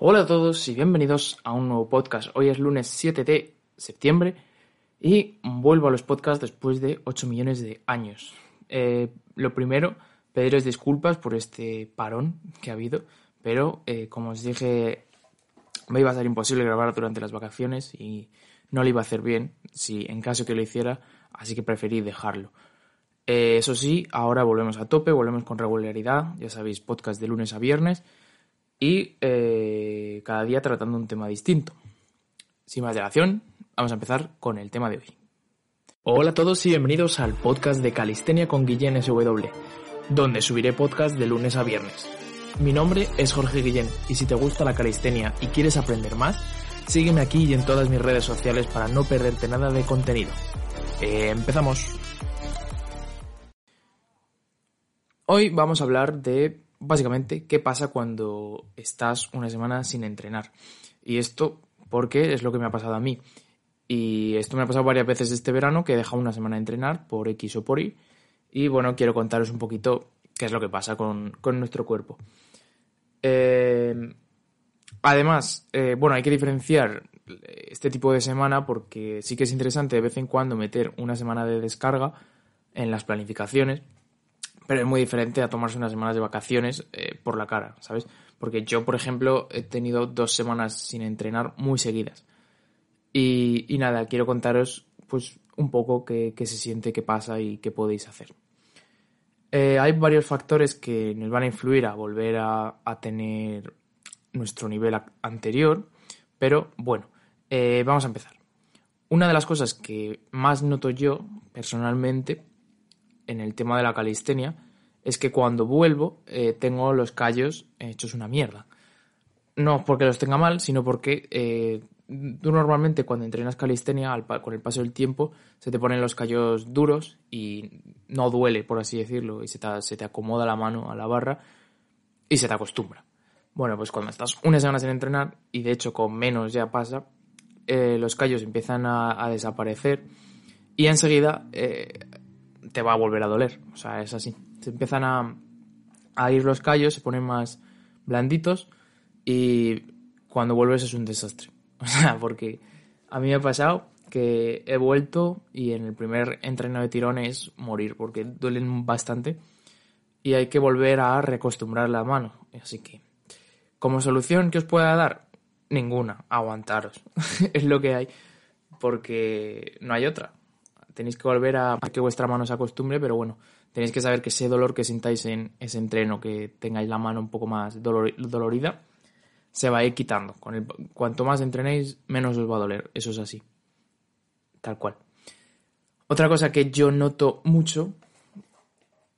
Hola a todos y bienvenidos a un nuevo podcast. Hoy es lunes 7 de septiembre y vuelvo a los podcasts después de 8 millones de años. Eh, lo primero, pediros disculpas por este parón que ha habido, pero eh, como os dije, me iba a ser imposible grabar durante las vacaciones y no lo iba a hacer bien si en caso que lo hiciera, así que preferí dejarlo. Eh, eso sí, ahora volvemos a tope, volvemos con regularidad, ya sabéis, podcast de lunes a viernes y eh, cada día tratando un tema distinto. Sin más dilación, vamos a empezar con el tema de hoy. Hola a todos y bienvenidos al podcast de Calistenia con Guillén SW, donde subiré podcast de lunes a viernes. Mi nombre es Jorge Guillén y si te gusta la calistenia y quieres aprender más, sígueme aquí y en todas mis redes sociales para no perderte nada de contenido. Eh, empezamos. Hoy vamos a hablar de básicamente qué pasa cuando estás una semana sin entrenar. Y esto porque es lo que me ha pasado a mí. Y esto me ha pasado varias veces este verano que he dejado una semana de entrenar por X o por Y. Y bueno, quiero contaros un poquito qué es lo que pasa con, nuestro cuerpo. Eh, además, eh, bueno, hay que diferenciar este tipo de semana porque sí que es interesante de vez en cuando meter una semana de descarga en las planificaciones pero es muy diferente a tomarse unas semanas de vacaciones eh, por la cara, ¿sabes? Porque yo, por ejemplo, he tenido dos semanas sin entrenar muy seguidas. Y, nada, quiero contaros pues un poco qué, se siente, qué pasa y qué podéis hacer. Eh, hay varios factores que nos van a influir a volver a, tener nuestro nivel anterior, pero bueno, eh, vamos a empezar. Una de las cosas que más noto yo personalmente en el tema de la calistenia es que cuando vuelvo eh, tengo los callos hechos una mierda. No porque los tenga mal, sino porque eh, tú normalmente cuando entrenas calistenia, con el paso del tiempo, se te ponen los callos duros y no duele, por así decirlo, y se te, acomoda la mano a la barra y se te acostumbra. Bueno, pues cuando estás una semana sin entrenar, y de hecho con menos ya pasa, eh, los callos empiezan a, desaparecer y enseguida te va a volver a doler. O sea, es así. Se empiezan a, ir los callos, se ponen más blanditos y cuando vuelves es un desastre. O sea, porque a mí me ha pasado que he vuelto y en el primer entreno de tirón es morir porque duelen bastante y hay que volver a reacostumbrar la mano. Así que, como solución que os pueda dar, ninguna, aguantaros. es lo que hay porque no hay otra tenéis que volver a que vuestra mano se acostumbre, pero bueno, tenéis que saber que ese dolor que sintáis en ese entreno, que tengáis la mano un poco más dolorida, se va a ir quitando. Con el, cuanto más entrenéis, menos os va a doler. Eso es así. Tal cual. Otra cosa que yo noto mucho,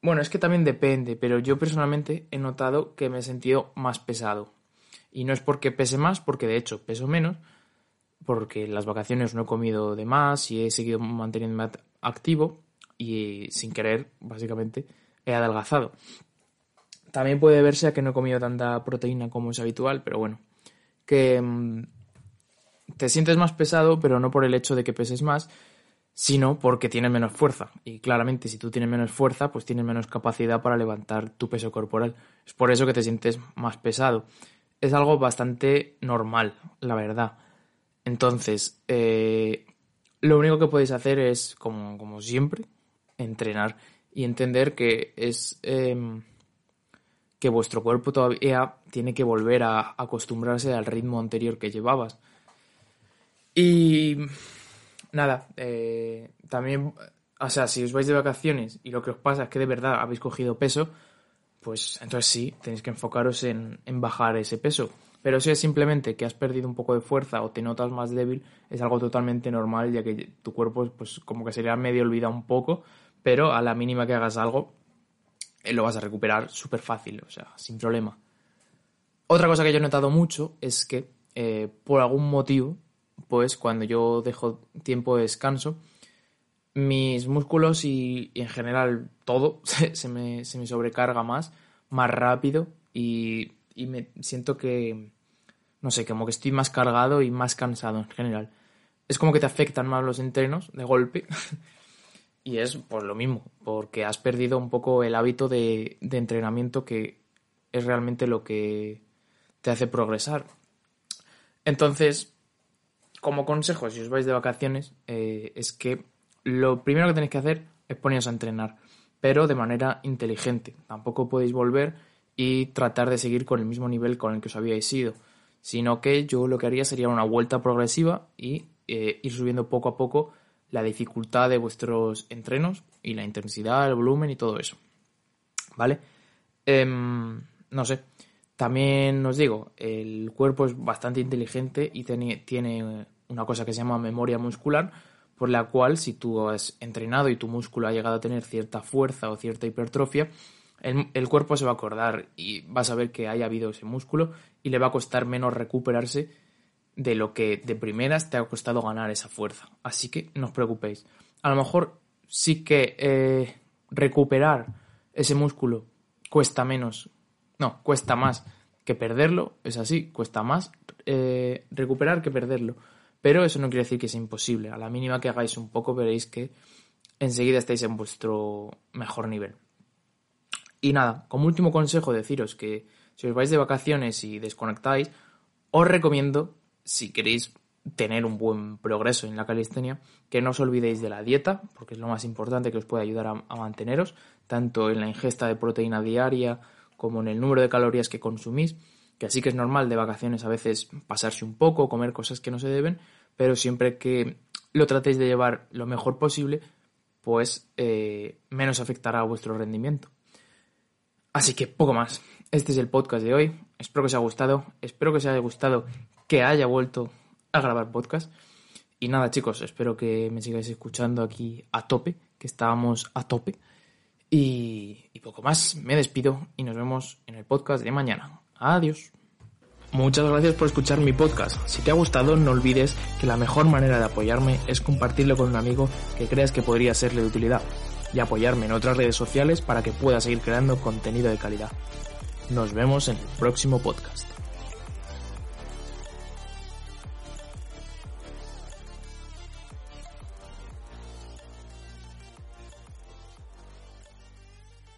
bueno, es que también depende, pero yo personalmente he notado que me he sentido más pesado. Y no es porque pese más, porque de hecho peso menos, porque en las vacaciones no he comido de más y he seguido manteniéndome activo y sin querer, básicamente, he adelgazado. También puede verse a que no he comido tanta proteína como es habitual, pero bueno, que mm, te sientes más pesado, pero no por el hecho de que peses más, sino porque tienes menos fuerza. Y claramente, si tú tienes menos fuerza, pues tienes menos capacidad para levantar tu peso corporal. Es por eso que te sientes más pesado. Es algo bastante normal, la verdad. Entonces, eh, lo único que podéis hacer es, como, siempre, entrenar y entender que es em, que vuestro cuerpo todavía tiene que volver a acostumbrarse al ritmo anterior que llevabas. Y nada, eh, también, o sea, si os vais de vacaciones y lo que os pasa es que de verdad habéis cogido peso, pues entonces sí, tenéis que enfocaros en bajar ese peso. Pero si es simplemente que has perdido un poco de fuerza o te notas más débil, es algo totalmente normal, ya que tu cuerpo, pues como que sería medio olvidado un poco, pero a la mínima que hagas algo, eh, lo vas a recuperar súper fácil, o sea, sin problema. Otra cosa que yo he notado mucho es que eh, por algún motivo, pues cuando yo dejo tiempo de descanso, mis músculos y, en general todo se, me, sobrecarga más, más rápido y, y, me siento que, no sé, como que estoy más cargado y más cansado en general. Es como que te afectan más los entrenos de golpe y es pues lo mismo, porque has perdido un poco el hábito de, de entrenamiento que es realmente lo que te hace progresar. Entonces, como consejo, si os vais de vacaciones, eh, es que lo primero que tenéis que hacer es poneros a entrenar, pero de manera inteligente. Tampoco podéis volver y tratar de seguir con el mismo nivel con el que os habíais ido, sino que yo lo que haría sería una vuelta progresiva y eh, ir subiendo poco a poco la dificultad de vuestros entrenos y la intensidad, el volumen y todo eso. ¿Vale? Em, no sé. También os digo, el cuerpo es bastante inteligente y tiene una cosa que se llama memoria muscular, por la cual si tú has entrenado y tu músculo ha llegado a tener cierta fuerza o cierta hipertrofia, el, cuerpo se va a acordar y vas a ver que haya habido ese músculo y le va a costar menos recuperarse de lo que de primeras te ha costado ganar esa fuerza. Así que no os preocupéis. A lo mejor sí que eh, recuperar ese músculo cuesta menos no, cuesta más que perderlo, es así, cuesta más eh, recuperar que perderlo. Pero eso no quiere decir que sea imposible. A la mínima que hagáis un poco veréis que enseguida estáis en vuestro mejor nivel. Y nada, como último consejo deciros que si os vais de vacaciones y desconectáis, os recomiendo, si queréis tener un buen progreso en la calistenia, que no os olvidéis de la dieta, porque es lo más importante que os puede ayudar a manteneros, tanto en la ingesta de proteína diaria, como en el número de calorías que consumís, que así que es normal de vacaciones a veces pasarse un poco, comer cosas que no se deben, pero siempre que lo tratéis de llevar lo mejor posible, pues eh, menos afectará a vuestro rendimiento. Así que poco más. Este es el podcast de hoy. Espero que os haya gustado. Espero que os haya gustado que haya vuelto a grabar podcast. Y nada, chicos, espero que me sigáis escuchando aquí a tope, que estábamos a tope. Y, poco más, me despido y nos vemos en el podcast de mañana. Adiós. Muchas gracias por escuchar mi podcast. Si te ha gustado, no olvides que la mejor manera de apoyarme es compartirlo con un amigo que creas que podría serle de utilidad y apoyarme en otras redes sociales para que pueda seguir creando contenido de calidad. Nos vemos en el próximo podcast.